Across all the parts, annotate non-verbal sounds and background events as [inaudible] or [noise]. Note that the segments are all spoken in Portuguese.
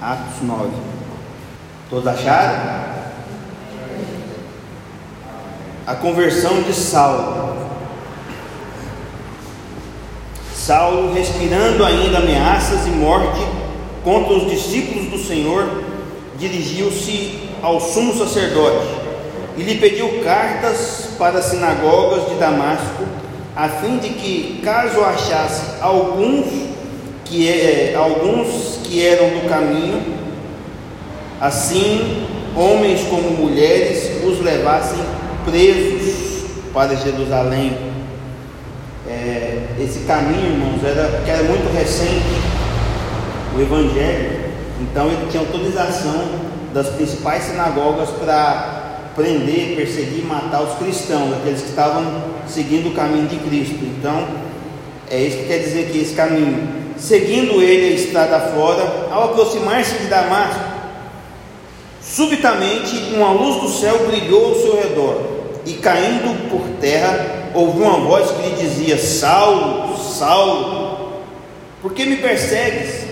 Atos 9. Todos acharam? A conversão de Saulo. Saulo, respirando ainda ameaças e morte contra os discípulos do Senhor, dirigiu-se ao sumo sacerdote e lhe pediu cartas para as sinagogas de Damasco, a fim de que, caso achasse alguns que, é, alguns que eram do caminho, assim homens como mulheres os levassem presos para Jerusalém. É, esse caminho, irmãos, era, que era muito recente, o Evangelho, então ele tinha autorização das principais sinagogas para prender, perseguir matar os cristãos, aqueles que estavam seguindo o caminho de Cristo. Então, é isso que quer dizer que esse caminho. Seguindo ele a estrada fora, ao aproximar-se de Damasco, subitamente uma luz do céu brilhou ao seu redor, e caindo por terra, ouviu uma voz que lhe dizia: Saulo, Saulo, por que me persegues?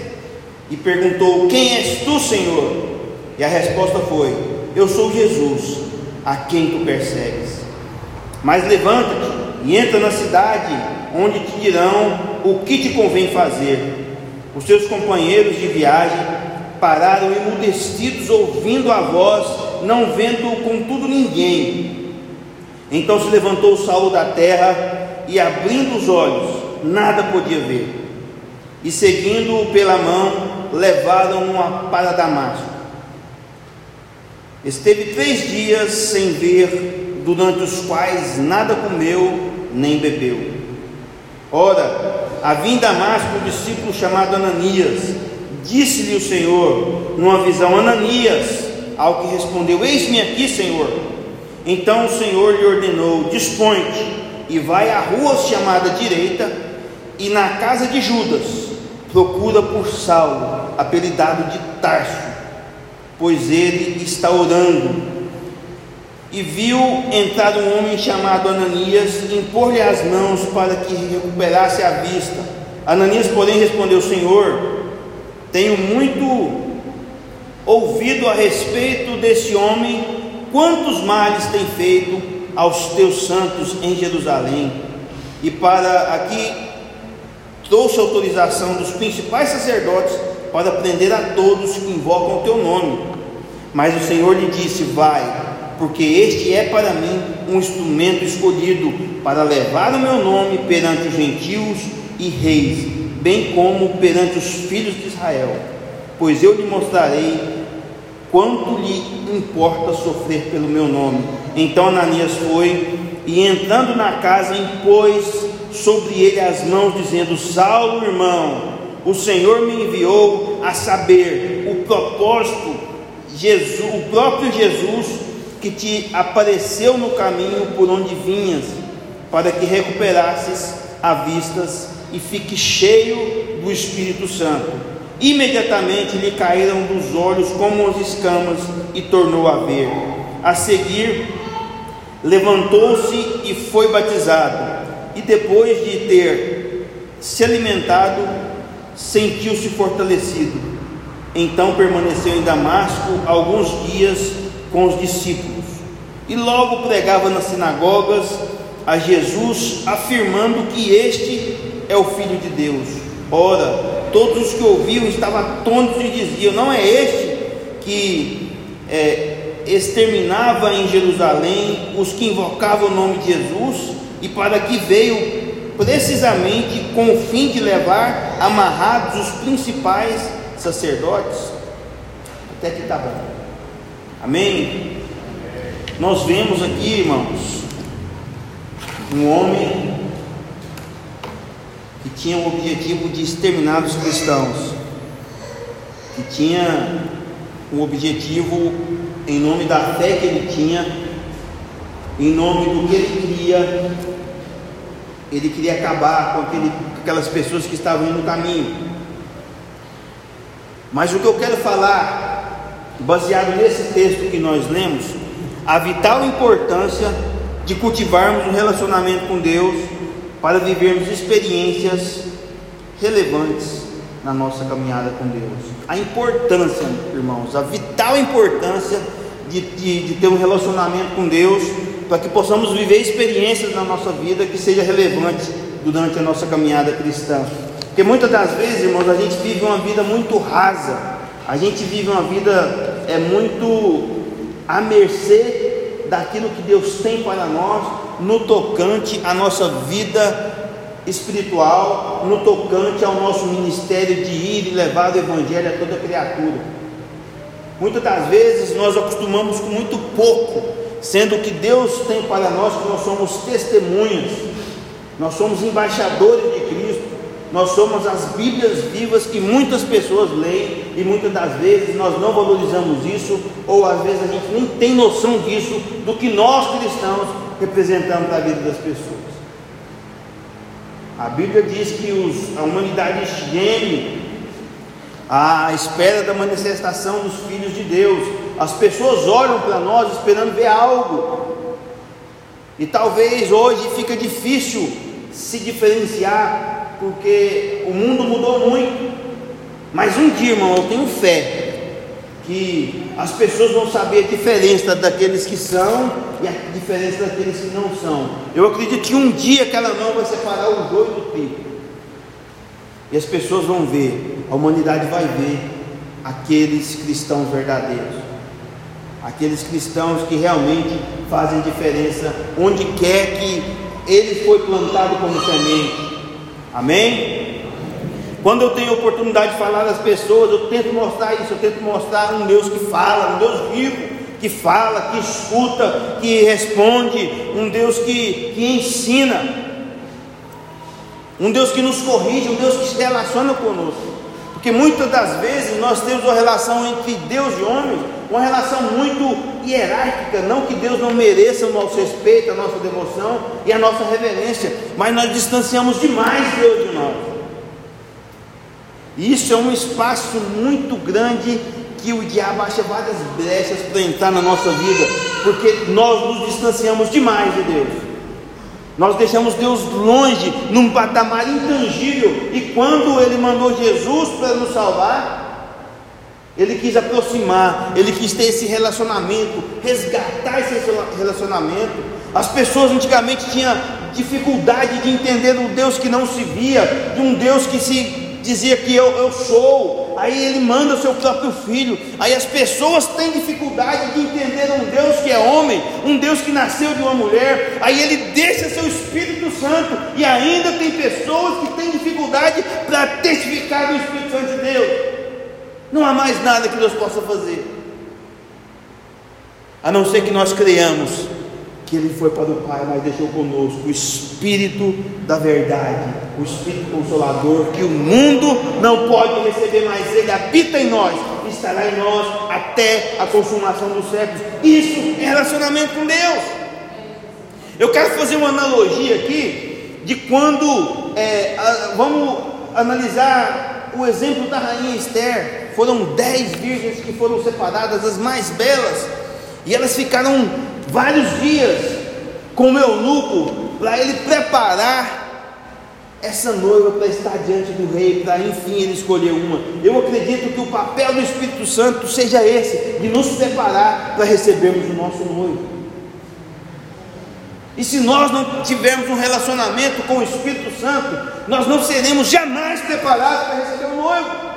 E perguntou: Quem és tu, Senhor? E a resposta foi: Eu sou Jesus, a quem tu persegues. Mas levanta-te e entra na cidade, onde te dirão o que te convém fazer. Os seus companheiros de viagem pararam emudecidos, ouvindo a voz, não vendo contudo ninguém. Então se levantou Saulo da terra e, abrindo os olhos, nada podia ver. E seguindo-o pela mão, levaram-no para Damasco. Esteve três dias sem ver, durante os quais nada comeu nem bebeu. Ora, havia em Damasco um discípulo chamado Ananias. Disse-lhe o Senhor, numa visão, Ananias, ao que respondeu: Eis-me aqui, Senhor. Então o Senhor lhe ordenou: Dispõe-te e vai à rua chamada direita, e na casa de Judas, procura por Saulo, apelidado de Tarso pois ele está orando. E viu entrar um homem chamado Ananias e impor-lhe as mãos para que recuperasse a vista. Ananias, porém, respondeu: Senhor, tenho muito ouvido a respeito desse homem, quantos males tem feito aos teus santos em Jerusalém. E para aqui trouxe autorização dos principais sacerdotes para prender a todos que invocam o teu nome. Mas o Senhor lhe disse: Vai, porque este é para mim um instrumento escolhido para levar o meu nome perante os gentios e reis, bem como perante os filhos de Israel. Pois eu lhe mostrarei quanto lhe importa sofrer pelo meu nome. Então Ananias foi e entrando na casa impôs sobre ele as mãos, dizendo: Saulo, irmão, o Senhor me enviou a saber o propósito, Jesus, o próprio Jesus que te apareceu no caminho por onde vinhas, para que recuperasses a vistas e fique cheio do Espírito Santo. Imediatamente lhe caíram dos olhos como as escamas e tornou a ver. A seguir, levantou-se e foi batizado. E depois de ter se alimentado, sentiu-se fortalecido. Então permaneceu em Damasco alguns dias com os discípulos e logo pregava nas sinagogas a Jesus, afirmando que este é o Filho de Deus. Ora, todos os que ouviam estavam atônitos e diziam: Não é este que é, exterminava em Jerusalém os que invocavam o nome de Jesus e para que veio precisamente com o fim de levar amarrados os principais sacerdotes. Até que está bom. Amém? Nós vemos aqui, irmãos, um homem que tinha o objetivo de exterminar os cristãos, que tinha o objetivo, em nome da fé que ele tinha, em nome do que ele queria, ele queria acabar com, aquele, aquelas pessoas que estavam indo no caminho. Mas o que eu quero falar, baseado nesse texto que nós lemos, a vital importância de cultivarmos um relacionamento com Deus para vivermos experiências relevantes na nossa caminhada com Deus. A importância, irmãos, a vital importância de, de, de ter um relacionamento com Deus, para que possamos viver experiências na nossa vida que seja relevante durante a nossa caminhada cristã. Porque muitas das vezes, irmãos, a gente vive uma vida muito rasa, a gente vive uma vida é muito à mercê daquilo que Deus tem para nós no tocante à nossa vida espiritual no tocante ao nosso ministério de ir e levar o Evangelho a toda criatura. Muitas das vezes nós acostumamos com muito pouco, sendo que Deus tem para nós que nós somos testemunhas, nós somos embaixadores de Cristo, nós somos as Bíblias vivas que muitas pessoas leem e muitas das vezes nós não valorizamos isso, ou às vezes a gente nem tem noção disso, do que nós cristãos representamos na vida das pessoas. A Bíblia diz que os, a humanidade geme à espera da manifestação dos filhos de Deus. As pessoas olham para nós esperando ver algo. E talvez hoje fica difícil se diferenciar, porque o mundo mudou muito. Mas um dia, irmão, eu tenho fé que as pessoas vão saber a diferença daqueles que são e a diferença daqueles que não são. Eu acredito que um dia aquela mão vai separar o joio do trigo. E as pessoas vão ver, a humanidade vai ver aqueles cristãos verdadeiros. Aqueles cristãos que realmente fazem diferença onde quer que ele foi plantado como semente. Amém? Quando eu tenho oportunidade de falar às pessoas, eu tento mostrar isso, eu tento mostrar um Deus que fala, um Deus vivo, que fala, que escuta, que responde, um Deus que, que ensina, um Deus que nos corrige, um Deus que se relaciona conosco. Porque muitas das vezes nós temos uma relação entre Deus e homem, uma relação muito hierárquica, não que Deus não mereça o nosso respeito, a nossa devoção e a nossa reverência, mas nós distanciamos demais Deus de nós. Isso é um espaço muito grande que o diabo acha várias brechas para entrar na nossa vida, porque nós nos distanciamos demais de Deus. Nós deixamos Deus longe, num patamar intangível, e quando Ele mandou Jesus para nos salvar, Ele quis aproximar, Ele quis ter esse relacionamento, resgatar esse relacionamento. As pessoas antigamente tinham dificuldade de entender um Deus que não se via, de um Deus que se dizia que eu, eu sou, aí ele manda o seu próprio filho, aí as pessoas têm dificuldade de entender um Deus que é homem, um Deus que nasceu de uma mulher, aí ele deixa seu Espírito Santo, e ainda tem pessoas que têm dificuldade para testificar do Espírito Santo de Deus. Não há mais nada que Deus possa fazer, a não ser que nós creiamos que ele foi para o Pai, mas deixou conosco o Espírito da verdade, o Espírito Consolador, que o mundo não pode receber, mas ele habita em nós, estará em nós até a consumação dos séculos. Isso é relacionamento com Deus. Eu quero fazer uma analogia aqui de quando é, a, vamos analisar o exemplo da rainha Esther. Foram dez virgens que foram separadas, as mais belas, e elas ficaram vários dias com o eunuco para ele preparar essa noiva para estar diante do rei, para enfim ele escolher uma. Eu acredito que o papel do Espírito Santo seja esse, de nos preparar para recebermos o nosso noivo. E se nós não tivermos um relacionamento com o Espírito Santo, nós não seremos jamais preparados para receber o noivo.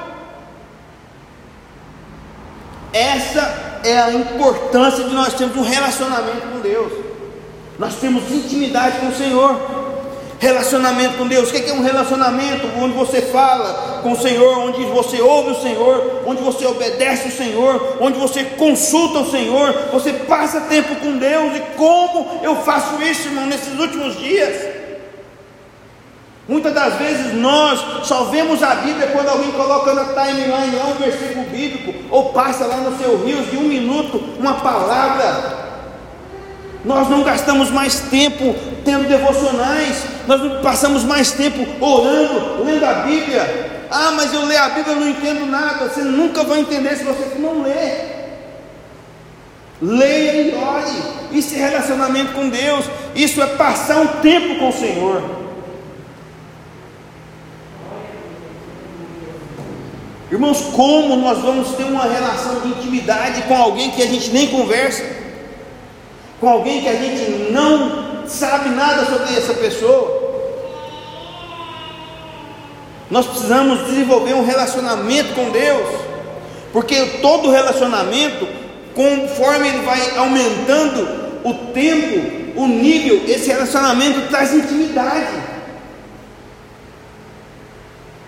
Essa é a importância de nós termos um relacionamento com Deus. Nós temos intimidade com o Senhor. Relacionamento com Deus, o que é um relacionamento? Onde você fala com o Senhor, onde você ouve o Senhor, onde você obedece o Senhor, onde você consulta o Senhor, você passa tempo com Deus. E como eu faço isso, irmão, nesses últimos dias? Muitas das vezes nós só vemos a Bíblia quando alguém coloca na timeline lá um versículo bíblico, ou passa lá no seu rio de um minuto uma palavra. Nós não gastamos mais tempo tendo devocionais, nós passamos mais tempo orando, lendo a Bíblia. Ah, mas eu leio a Bíblia e não entendo nada. Você nunca vai entender se você não ler. Leia e ore. Isso é relacionamento com Deus. Isso é passar um tempo com o Senhor. Irmãos, como nós vamos ter uma relação de intimidade com alguém que a gente nem conversa, com alguém que a gente não sabe nada sobre essa pessoa? Nós precisamos desenvolver um relacionamento com Deus, porque todo relacionamento, conforme ele vai aumentando o tempo, o nível, esse relacionamento traz intimidade.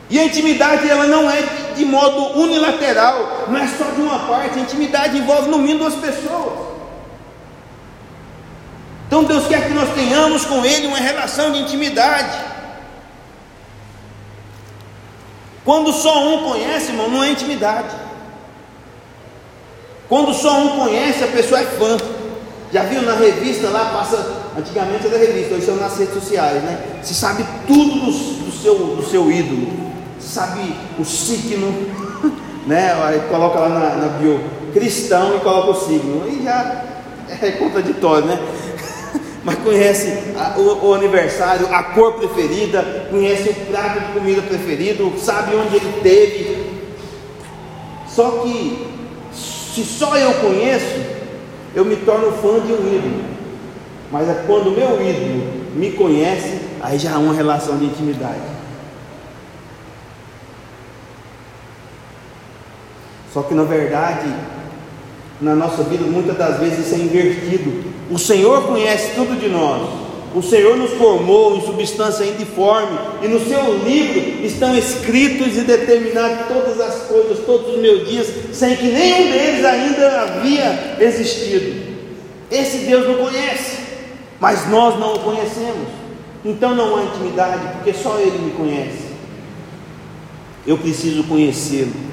E a intimidade ela não é de modo unilateral, não é só de uma parte. A intimidade envolve no mínimo duas pessoas. Então Deus quer que nós tenhamos com Ele uma relação de intimidade. Quando só um conhece, irmão, não é intimidade. Quando só um conhece, a pessoa é fã. Já viu na revista lá, passa. Antigamente era revista, hoje são nas redes sociais, né? Se sabe tudo do, do, seu, do seu ídolo sabe o signo, né? Aí coloca lá na, na bio cristão e coloca o signo, e já é contraditório, né? [laughs] Mas conhece a, o, o, aniversário, a cor preferida, conhece o prato de comida preferido, sabe onde ele teve. Só que se só eu conheço, eu me torno fã de um ídolo. Mas é quando o meu ídolo me conhece, aí já há uma relação de intimidade. Só que na verdade, na nossa vida, muitas das vezes isso é invertido. O Senhor conhece tudo de nós. O Senhor nos formou em substância indiforme, e no seu livro estão escritos e determinados todas as coisas, todos os meus dias, sem que nenhum deles ainda havia existido. Esse Deus não conhece, mas nós não o conhecemos. Então não há intimidade, porque só Ele me conhece. Eu preciso conhecê-lo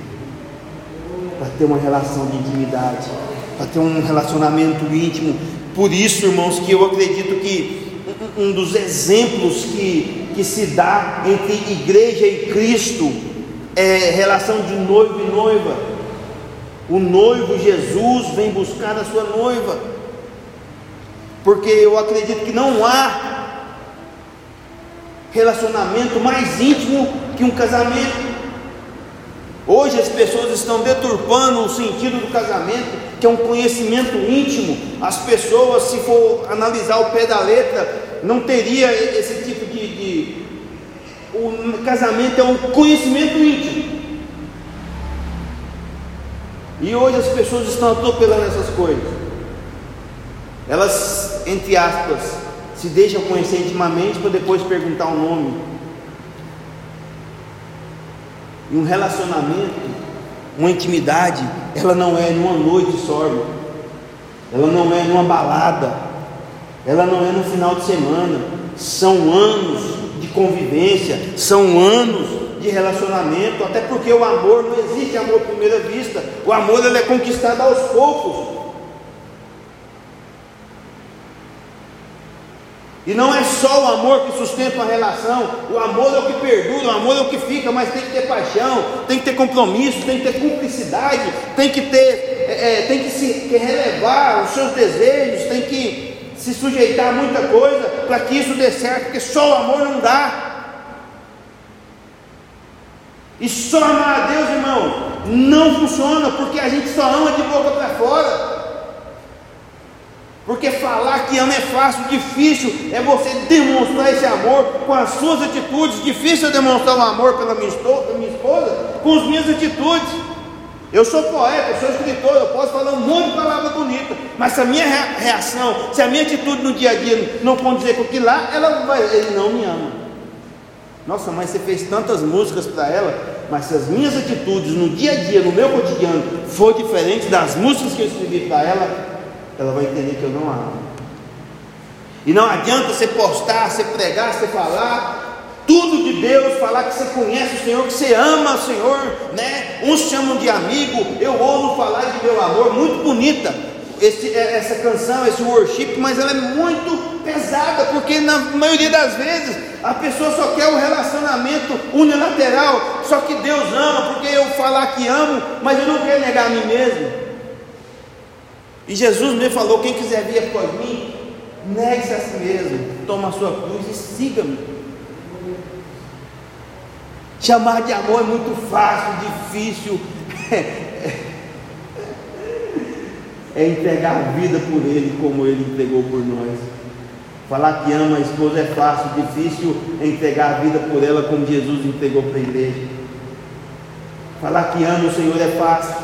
para ter uma relação de intimidade, para ter um relacionamento íntimo. Por isso, irmãos, que eu acredito que um dos exemplos que, que se dá entre igreja e Cristo é relação de noivo e noiva. O noivo Jesus vem buscar a sua noiva, porque eu acredito que não há relacionamento mais íntimo que um casamento. Hoje as pessoas estão deturpando o sentido do casamento, que é um conhecimento íntimo. As pessoas, se for analisar o pé da letra, não teria esse tipo de. de... O casamento é um conhecimento íntimo. E hoje as pessoas estão atropelando essas coisas. Elas, entre aspas, se deixam conhecer intimamente para depois perguntar o nome. E um relacionamento, uma intimidade, ela não é numa noite só, irmão. ela não é numa balada, ela não é no final de semana, são anos de convivência, são anos de relacionamento, até porque o amor não existe amor à primeira vista, o amor ele é conquistado aos poucos. E não é só o amor que sustenta uma relação, o amor é o que perdura, o amor é o que fica, mas tem que ter paixão, tem que ter compromisso, tem que ter cumplicidade, tem que ter, é, é tem que se que relevar os seus desejos, tem que se sujeitar a muita coisa para que isso dê certo, porque só o amor não dá. E só amar a Deus, irmão, não funciona, porque a gente só ama de boca para fora. Porque falar que ama é fácil, difícil é você demonstrar esse amor com as suas atitudes. Difícil é demonstrar o amor pela minha esposa, com as minhas atitudes. Eu sou poeta, eu sou escritor, eu posso falar um monte de palavras bonitas, mas se a minha reação, se a minha atitude no dia a dia não condizer com que lá, ela vai, ele não me ama. Nossa, mas você fez tantas músicas para ela, mas se as minhas atitudes no dia a dia, no meu cotidiano, for diferente das músicas que eu escrevi para ela, ela vai entender que eu não amo. E não adianta você postar, você pregar, você falar tudo de Deus, falar que você conhece o Senhor, que você ama o Senhor, né? Uns chamam de amigo, eu ouço falar de meu amor, muito bonita esse, é, essa canção, esse worship, mas ela é muito pesada, porque na maioria das vezes a pessoa só quer um relacionamento unilateral, só que Deus ama, porque eu falar que amo, mas eu não quero negar a mim mesmo. E Jesus me falou: quem quiser vir após mim, negue-se a si mesmo, toma a sua cruz e siga-me. Chamar de amor é muito fácil, difícil. [laughs] É entregar a vida por Ele como Ele entregou por nós. Falar que ama a esposa é fácil, difícil é entregar a vida por ela como Jesus entregou para a igreja. Falar que ama o Senhor é fácil,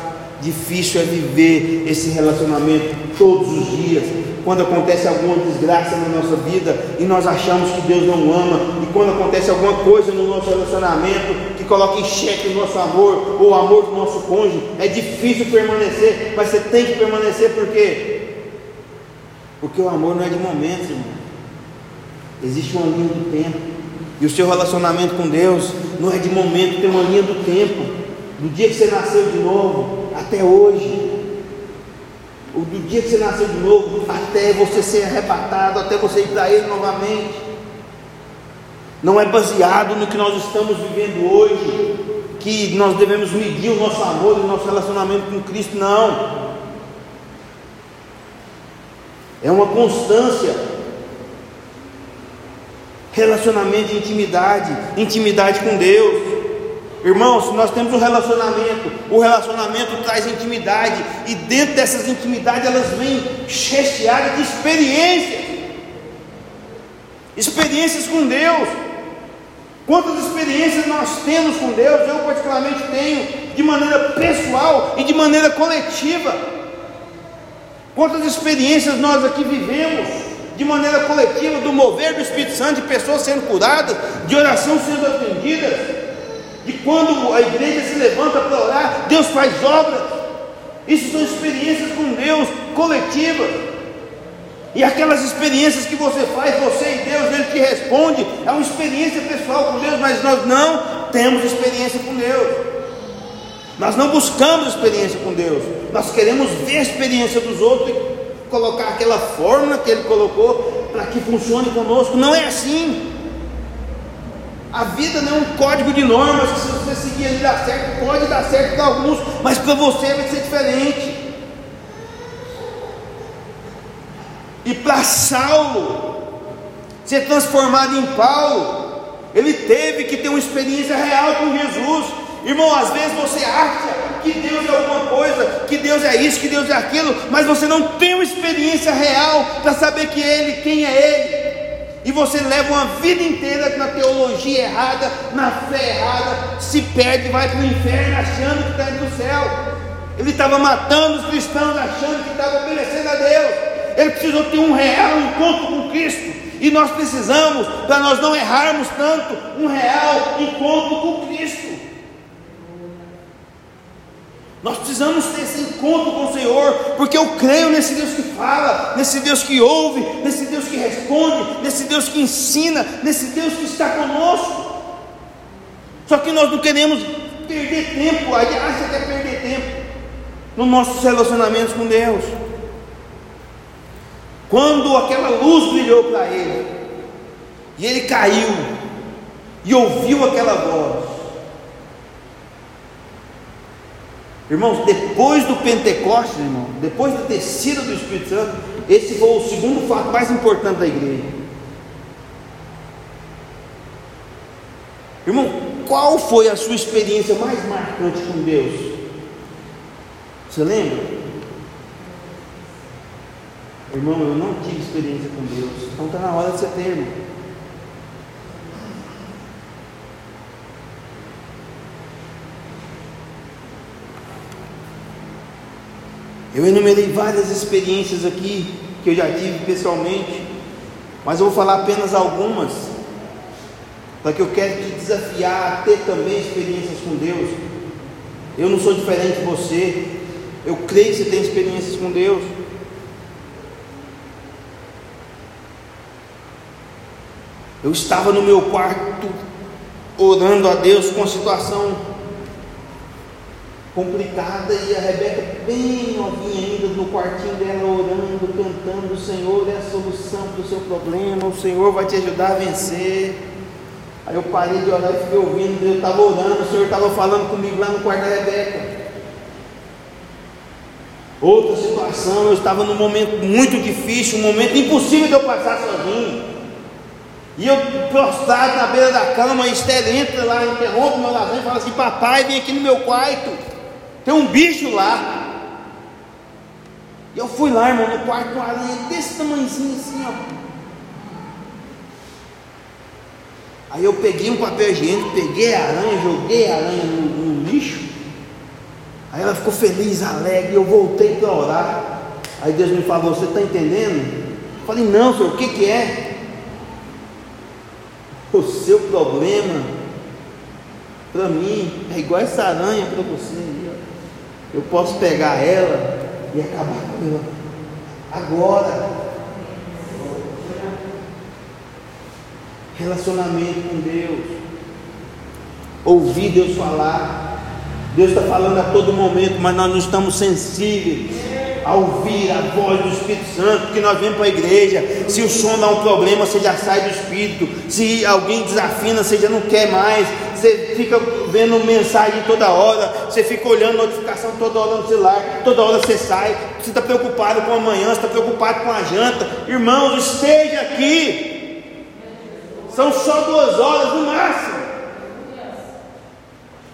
difícil é viver esse relacionamento todos os dias, quando acontece alguma desgraça na nossa vida e nós achamos que Deus não ama, e quando acontece alguma coisa no nosso relacionamento que coloca em xeque o nosso amor ou o amor do nosso cônjuge, é difícil permanecer, mas você tem que permanecer porque porque o amor não é de momentos, irmão. Existe uma linha do tempo. E o seu relacionamento com Deus não é de momento, tem uma linha do tempo. Do dia que você nasceu de novo até hoje do dia que você nasceu de novo, até você ser arrebatado, até você ir para Ele novamente. Não é baseado no que nós estamos vivendo hoje, que nós devemos medir o nosso amor e o nosso relacionamento com Cristo, não. É uma constância. Relacionamento de intimidade, intimidade com Deus. Irmãos, nós temos um relacionamento, o relacionamento traz intimidade, e dentro dessas intimidades elas vêm recheadas de experiências, experiências com Deus. Quantas experiências nós temos com Deus? Eu, particularmente, tenho de maneira pessoal e de maneira coletiva. Quantas experiências nós aqui vivemos de maneira coletiva do mover do Espírito Santo, de pessoas sendo curadas, de oração sendo atendidas de quando a igreja se levanta para orar, Deus faz obras. Isso são experiências com Deus coletivas. E aquelas experiências que você faz, você e Deus, Ele te responde, é uma experiência pessoal com Deus, mas nós não temos experiência com Deus. Nós não buscamos experiência com Deus, nós queremos ver a experiência dos outros e colocar aquela fórmula que Ele colocou para que funcione conosco. Não é assim. A vida não é um código de normas que se você seguir ele dá certo, pode dar certo para alguns, mas para você vai ser diferente. E para Saulo ser transformado em Paulo, ele teve que ter uma experiência real com Jesus. Irmão, às vezes você acha que Deus é alguma coisa, que Deus é isso, que Deus é aquilo, mas você não tem uma experiência real para saber que Ele, quem é Ele. E você leva uma vida inteira na teologia errada, na fé errada, se perde vai para o inferno achando que está indo para o céu. Ele estava matando os cristãos achando que estava obedecendo a Deus. Ele precisou ter um real encontro com Cristo. E nós precisamos, para nós não errarmos tanto, um real encontro com Cristo. Nós precisamos ter esse encontro com o Senhor, porque eu creio nesse Deus que fala, nesse Deus que ouve, nesse Deus que responde, nesse Deus que ensina, nesse Deus que está conosco. Só que nós não queremos perder tempo, aí acha que é perder tempo nos nossos relacionamentos com Deus. Quando aquela luz brilhou para ele, e ele caiu, e ouviu aquela voz, Irmãos, depois do Pentecostes, irmão, depois da descida do Espírito Santo, esse foi o segundo fato mais importante da igreja. Irmão, qual foi a sua experiência mais marcante com Deus? Você lembra? Irmão, eu não tive experiência com Deus. Então está na hora de você ter, irmão. Eu enumerei várias experiências aqui que eu já tive pessoalmente, mas eu vou falar apenas algumas, para que eu quero te desafiar a ter também experiências com Deus. Eu não sou diferente de você, eu creio que você tem experiências com Deus. Eu estava no meu quarto orando a Deus com a situação complicada e a Rebeca bem novinha ainda no quartinho dela orando, cantando, o Senhor é a solução para o seu problema, o Senhor vai te ajudar a vencer. Aí eu parei de orar e fiquei ouvindo, eu estava orando, o Senhor estava falando comigo lá no quarto da Rebeca. Outra situação, eu estava num momento muito difícil, um momento impossível de eu passar sozinho. E eu prostrado na beira da cama, a Esther entra lá, interrompe meu lasanha e fala assim: Papai, vem aqui no meu quarto, tem um bicho lá. E eu fui lá, irmão, no quarto com uma aranha desse tamanhozinho assim, ó. Aí eu peguei um papel higiênico, peguei a aranha, joguei a aranha no, no lixo. Aí ela ficou feliz, alegre, eu voltei para orar. Aí Deus me falou: Você está entendendo? Eu falei: Não, senhor, o que, que é? O seu problema, para mim, é igual essa aranha para você. Eu posso pegar ela e acabar com ela. Agora. relacionamento com Deus, ouvir Deus falar. Deus está falando a todo momento, mas nós não estamos sensíveis a ouvir a voz do Espírito Santo, porque nós vemos para a igreja. Se o som dá um problema, você já sai do Espírito. Se alguém desafina, você já não quer mais. Você fica vendo mensagem toda hora, você fica olhando notificação toda hora no celular, toda hora você sai. Você está preocupado com amanhã, você está preocupado com a janta. Irmãos, esteja aqui. São só duas horas no máximo.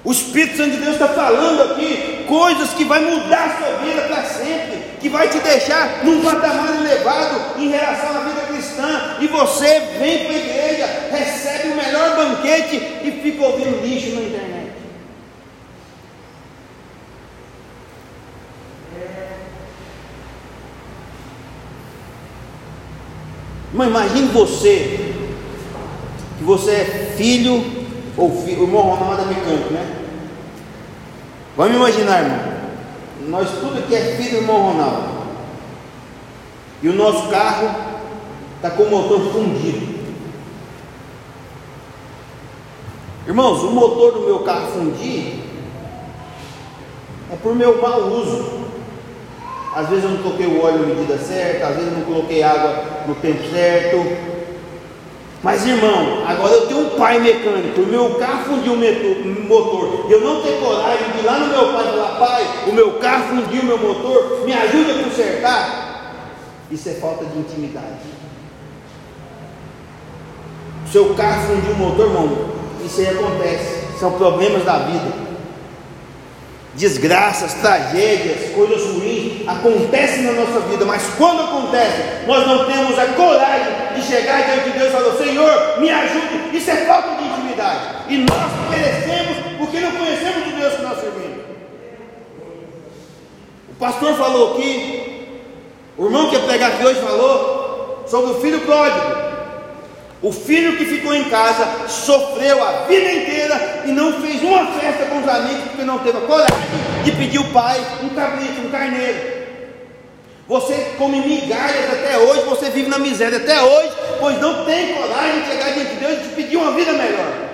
O Espírito Santo de Deus está falando aqui coisas que vai mudar a sua vida para sempre, que vai te deixar num patamar elevado em relação à vida cristã. E você vem para a igreja, recebe o melhor banquete e fica ouvindo lixo na internet. Mas imagine você que você é filho ou filho, irmão Ronaldo é mecânico, né? Vamos imaginar, irmão. Nós tudo aqui é filho do irmão Ronaldo. E o nosso carro está com o motor fundido. Irmãos, o motor do meu carro fundir é por meu mau uso. Às vezes eu não coloquei o óleo na medida certa, às vezes eu não coloquei água no tempo certo, mas irmão, agora eu tenho um pai mecânico, o meu carro fundiu o motor, eu não tenho coragem de ir lá no meu pai e falar, pai, o meu carro fundiu o meu motor, me ajuda a consertar. Isso é falta de intimidade. Seu carro fundiu o motor, irmão, isso aí acontece, são problemas da vida desgraças, tragédias, coisas ruins acontecem na nossa vida, mas quando acontece, nós não temos a coragem de chegar diante de Deus e falar: Senhor, me ajude. Isso é falta de intimidade, e nós perecemos porque não conhecemos o Deus que nós servimos. O pastor falou aqui, o irmão que ia pregar aqui hoje falou sobre o filho pródigo. O filho que ficou em casa sofreu a vida inteira e não fez uma festa com os amigos porque não teve a coragem de pedir ao pai um cabrito, um carneiro. Você come migalhas até hoje, você vive na miséria até hoje, pois não tem coragem de chegar diante de Deus e te pedir uma vida melhor.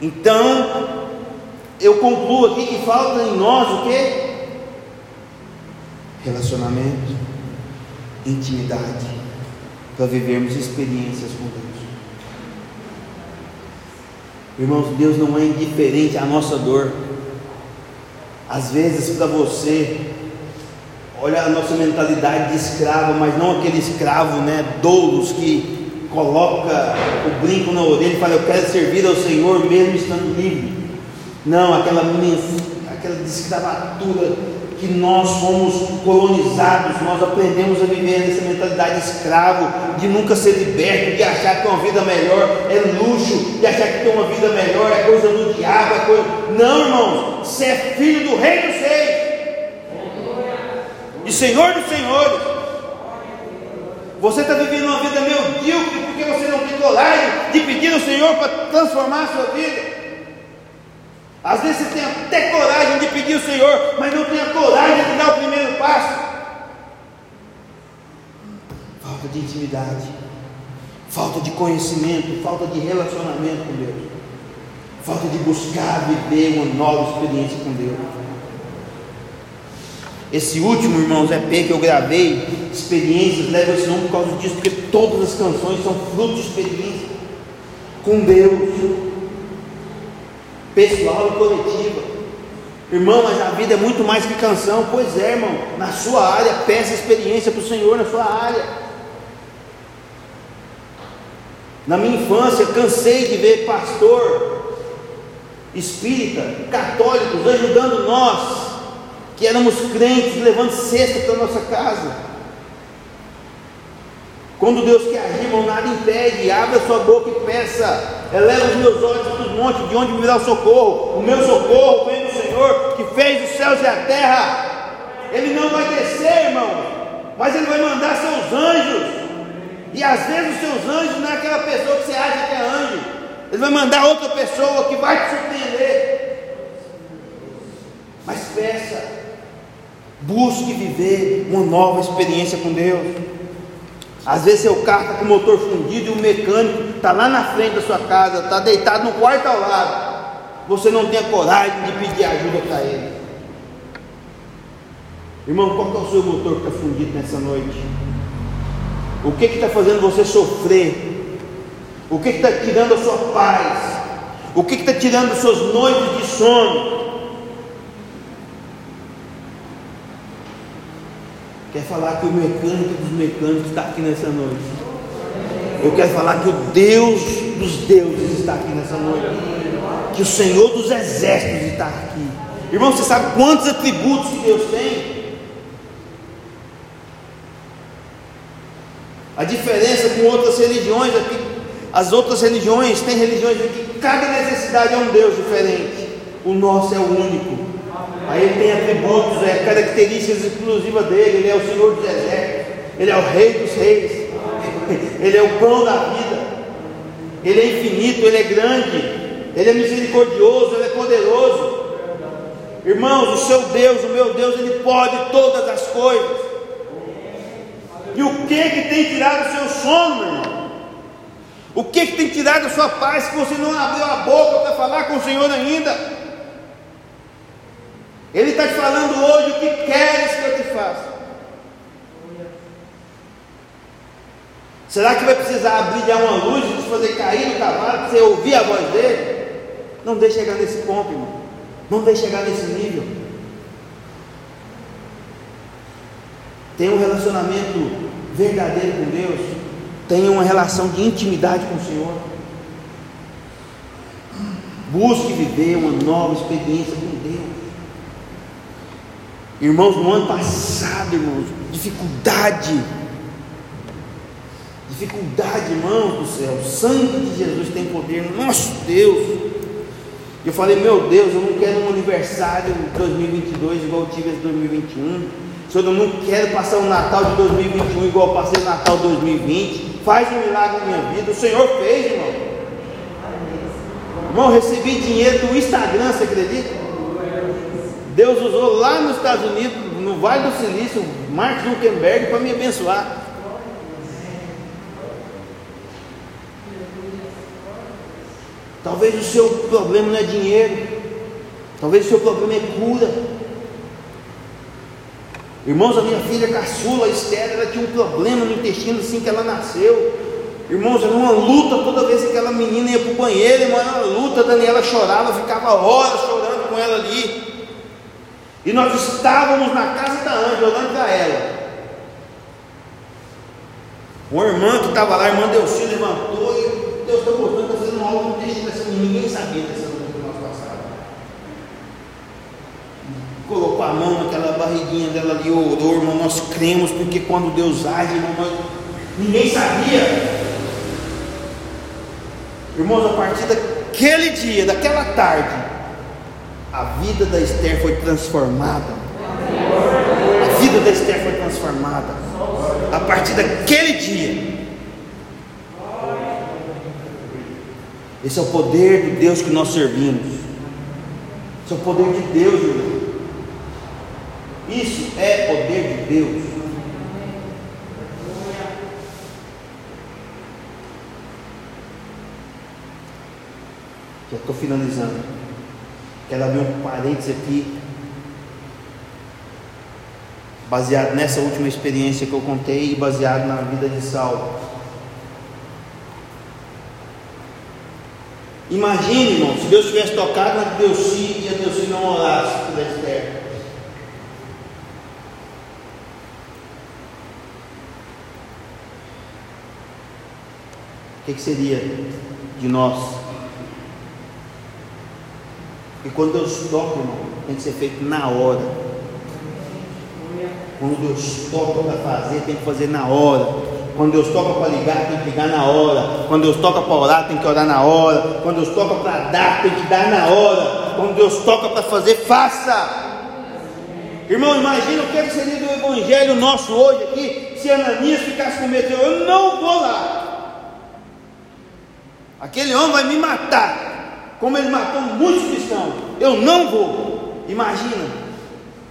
Então, eu concluo aqui que falta em nós o que? Relacionamento intimidade, para vivermos experiências com Deus. Irmãos, Deus não é indiferente à nossa dor. Às vezes, para você, olha a nossa mentalidade de escravo, mas não aquele escravo, né, doulos que coloca o brinco na orelha e fala: Eu quero servir ao Senhor mesmo estando livre. Não, aquela, aquela escravatura que nós fomos colonizados, nós aprendemos a viver nessa mentalidade escravo, de nunca ser liberto, de achar que uma vida melhor é luxo, de achar que ter uma vida melhor é coisa do diabo, é coisa. Não, irmãos, você é filho do Rei dos Reis e Senhor dos Senhores. Você está vivendo uma vida medíocre porque você não tem coragem de pedir ao Senhor para transformar a sua vida. Às vezes você tem até coragem de pedir ao Senhor, mas não tem a coragem de dar o primeiro passo. Falta de intimidade, falta de conhecimento, falta de relacionamento com Deus, falta de buscar viver uma nova experiência com Deus. Esse último, irmãos, EP que eu gravei, experiências, leva esse nome por causa disso, porque todas as canções são fruto de experiência com Deus pessoal e coletiva. Irmão, mas a vida é muito mais que canção. Pois é, irmão. Na sua área, peça experiência para o Senhor na sua área. Na minha infância, cansei de ver pastor, espírita, católicos ajudando nós, que éramos crentes, levando cesta para nossa casa. Quando Deus quer agir, irmão, nada impede. Abra sua boca e peça. Eleva os meus olhos para os montes, de onde me dá o socorro. O meu socorro vem do Senhor, que fez os céus e a terra. Ele não vai descer, irmão, mas Ele vai mandar seus anjos. E às vezes os seus anjos não é aquela pessoa que você acha que é anjo. Ele vai mandar outra pessoa que vai te surpreender. Mas peça, busque viver uma nova experiência com Deus. Às vezes seu carro está com o motor fundido e o mecânico está lá na frente da sua casa, está deitado no quarto ao lado. Você não tem coragem de pedir ajuda para ele. Irmão, qual é o seu motor que está fundido nessa noite? O que está fazendo você sofrer? O que está tirando a sua paz? O que está tirando suas noites de sono? Quer falar que o mecânico dos mecânicos está aqui nessa noite. Eu quero falar que o Deus dos deuses está aqui nessa noite. Que o Senhor dos exércitos está aqui. Irmão, você sabe quantos atributos Deus tem? A diferença com outras religiões é que as outras religiões têm religiões que cada necessidade é um Deus diferente. O nosso é o único. Aí ele tem atributos, é, características exclusivas dele. Ele é o Senhor dos exércitos, ele é o Rei dos reis, ele é o pão da vida, ele é infinito, ele é grande, ele é misericordioso, ele é poderoso. Irmãos, o seu Deus, o meu Deus, ele pode todas as coisas. E o que que tem tirado o seu sono, irmão? O que que tem tirado a sua paz que você não abriu a boca para falar com o Senhor ainda? Ele está te falando hoje o que queres que eu te faça. Será que vai precisar brilhar uma luz fazer cair no cavalo para você ouvir a voz dele? Não deixe chegar nesse ponto, irmão. Não deixe chegar nesse nível. Tenha um relacionamento verdadeiro com Deus. Tenha uma relação de intimidade com o Senhor. Busque viver uma nova experiência com Deus. Irmãos, no ano passado, irmãos, dificuldade. Dificuldade, irmãos do céu. O sangue de Jesus tem poder. Nosso Deus. Eu falei, meu Deus, eu não quero um aniversário de 2022 igual eu tive em 2021. Senhor, eu não quero passar o Natal de 2021 igual eu passei o Natal de 2020. Faz um milagre na minha vida. O Senhor fez, irmão. Irmão, recebi dinheiro do Instagram, você acredita? Deus usou lá nos Estados Unidos, no Vale do Silício, Mark Zuckerberg para me abençoar. Talvez o seu problema não é dinheiro, talvez o seu problema é cura. Irmãos, a minha filha caçula, Esther, ela tinha um problema no intestino assim que ela nasceu. Irmãos, era uma luta toda vez que aquela menina ia para o banheiro, irmão, era uma luta, Daniela chorava, ficava horas chorando com ela ali. E nós estávamos na casa da Ângela, olhando para ela. Uma irmã que estava lá, a irmã Delci, levantou e Deus está mostrando, está fazendo uma aula, não deixa dessa ninguém sabia dessa luta que nós passávamos. Colocou a mão naquela barriguinha dela ali, orou, irmão, nós cremos, porque quando Deus age, irmão, nós, ninguém sabia. Irmãos, a partir daquele dia, daquela tarde, a vida da Esther foi transformada. A vida da Esther foi transformada. A partir daquele dia. Esse é o poder de Deus que nós servimos. Esse é o poder de Deus, irmão. Isso é poder de Deus. Já estou finalizando. Quero abrir um parênteses aqui, baseado nessa última experiência que eu contei e baseado na vida de Saulo. Imagine, irmão, se Deus tivesse tocado na Deusi e a Deusi não orasse por Esther. que, que seria de nós? E quando Deus toca, irmão, tem que ser feito na hora. Quando Deus toca para fazer, tem que fazer na hora. Quando Deus toca para ligar, tem que ligar na hora. Quando Deus toca para orar, tem que orar na hora. Quando Deus toca para dar, tem que dar na hora. Quando Deus toca para fazer, faça. Irmão, imagina o que seria do evangelho nosso hoje aqui, se Ananias ficasse com medo, eu não vou lá. Aquele homem vai me matar, como ele matou muitos cristãos. Eu não vou. Imagina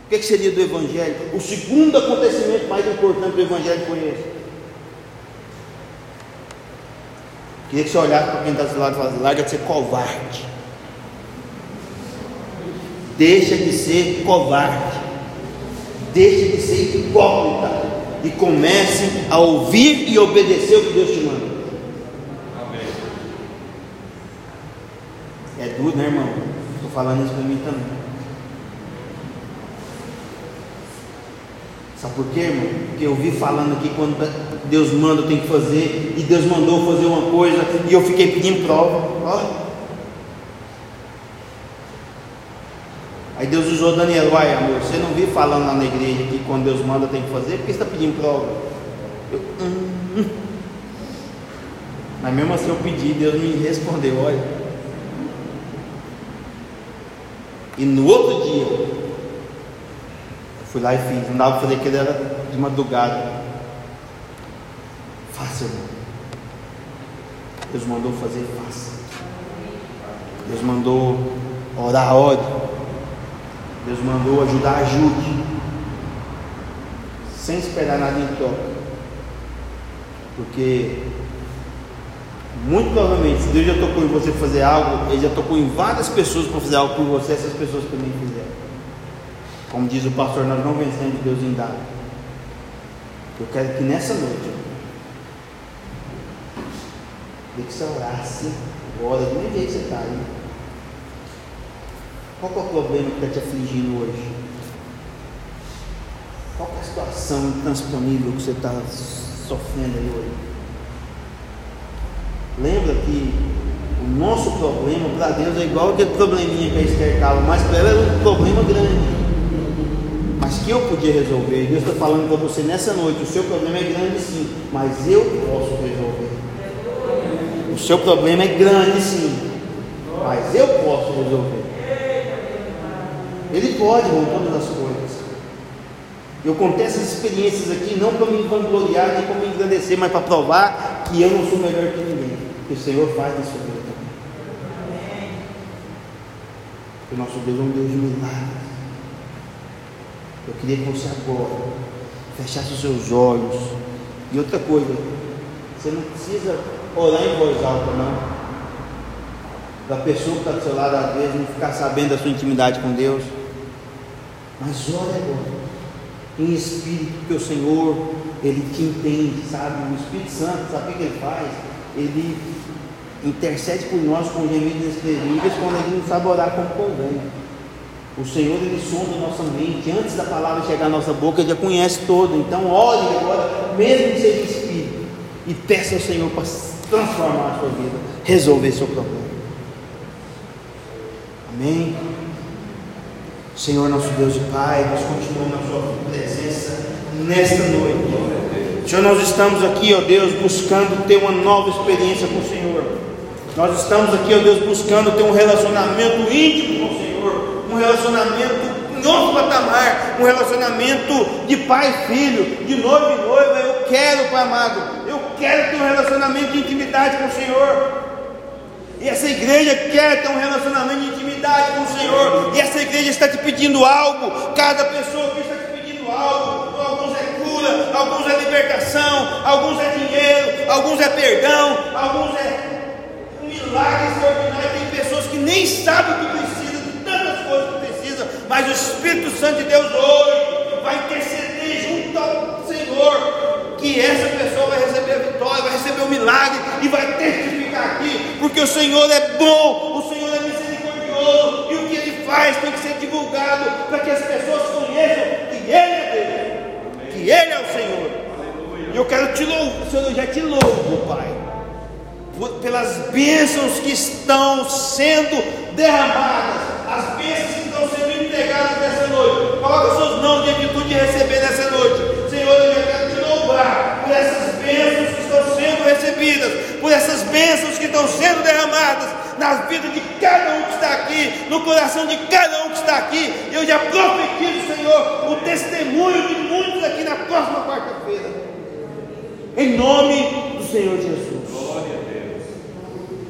o que seria do evangelho. O segundo acontecimento mais importante do evangelho foi esse. Queria que você olhasse para quem está do lado e falasse, larga de ser covarde. Deixa de ser covarde. Deixa de ser hipócrita. E comece a ouvir e obedecer o que Deus te manda. É duro, né, irmão? Estou falando isso para mim também. Sabe por quê, irmão? Porque eu vi falando aqui quando Deus manda, eu tenho que fazer, e Deus mandou fazer uma coisa, e eu fiquei pedindo prova. Ó. Aí Deus usou Daniel, vai amor, você não viu falando lá na igreja que quando Deus manda tem que fazer, porque você está pedindo prova? Eu, hum, hum. Mas mesmo assim eu pedi, Deus me respondeu, olha. E no outro dia, Fui lá e fiz. Não dava para fazer ele era de madrugada. Faça, irmão. Deus mandou fazer, faça. Deus mandou orar, ore. Deus mandou ajudar, ajude. Sem esperar nada em troca. Porque muito provavelmente, se Deus já tocou em você fazer algo, Ele já tocou em várias pessoas para fazer algo por você, essas pessoas também fizeram. Como diz o pastor, nós não vencemos Deus em dar. Eu quero que nessa noite, eu que você orasse, agora, do mesmo jeito que você está aí. Qual é o problema que está te afligindo hoje? Qual é a situação intransponível que você está sofrendo aí hoje? Lembra que o nosso problema para Deus é igual aquele probleminha que a Esther estava, mas para ela era um problema grande que eu podia resolver. Deus está falando para você nessa noite: o seu problema é grande sim, mas eu posso resolver. O seu problema é grande sim, mas eu posso resolver. Ele pode com todas as coisas. Eu contei essas experiências aqui não para me vangloriar nem para me engrandecer, mas para provar que eu não sou melhor que ninguém. Que o Senhor faz na sua também. O nosso Deus é um Deus de milagres. Eu queria que você agora fechasse os seus olhos. E outra coisa, você não precisa orar em voz alta, não. Da pessoa que está do seu lado, às vezes, não ficar sabendo da sua intimidade com Deus. Mas ore agora, em espírito, porque o Senhor, Ele te entende, sabe? O Espírito Santo, sabe o que Ele faz? Ele intercede por nós com gemidos inexprimíveis quando Ele não sabe orar como convém. O Senhor ele sonda a nossa mente, antes da palavra chegar à nossa boca, ele já conhece todo. Então, ore agora, mesmo que seja espírito, e peça ao Senhor para transformar a sua vida, resolver seu problema. Amém. Senhor, nosso Deus e Pai, nós continuamos na Sua presença nesta noite. Senhor, nós estamos aqui, ó Deus, buscando ter uma nova experiência com o Senhor. Nós estamos aqui, ó Deus, buscando ter um relacionamento íntimo com o Senhor um relacionamento em outro patamar, um relacionamento de pai e filho, de noivo e noiva. Eu quero, Pai amado, eu quero ter um relacionamento de intimidade com o Senhor. E essa igreja quer ter um relacionamento de intimidade com o Senhor. E essa igreja está te pedindo algo. Cada pessoa aqui está te pedindo algo. Alguns é cura, alguns é libertação, alguns é dinheiro, alguns é perdão, alguns é um milagre extraordinário. Tem pessoas que nem sabem o que precisam mas o Espírito Santo de Deus hoje vai interceder junto ao Senhor, que essa pessoa vai receber a vitória, vai receber o milagre e vai testificar aqui, porque o Senhor é bom, o Senhor é misericordioso, e o que Ele faz tem que ser divulgado para que as pessoas conheçam que Ele é Deus, que Ele é o Senhor. E eu quero te louvar, Senhor, eu já te louvo, Pai, pelas bênçãos que estão sendo derramadas, as bênçãos que estão sendo entregadas nessa Coloca suas mãos de atitude de receber nessa noite. Senhor, eu quero te louvar por essas bênçãos que estão sendo recebidas, por essas bênçãos que estão sendo derramadas na vida de cada um que está aqui, no coração de cada um que está aqui. Eu já profetizo, Senhor, o testemunho de muitos aqui na próxima quarta-feira. Em nome do Senhor Jesus.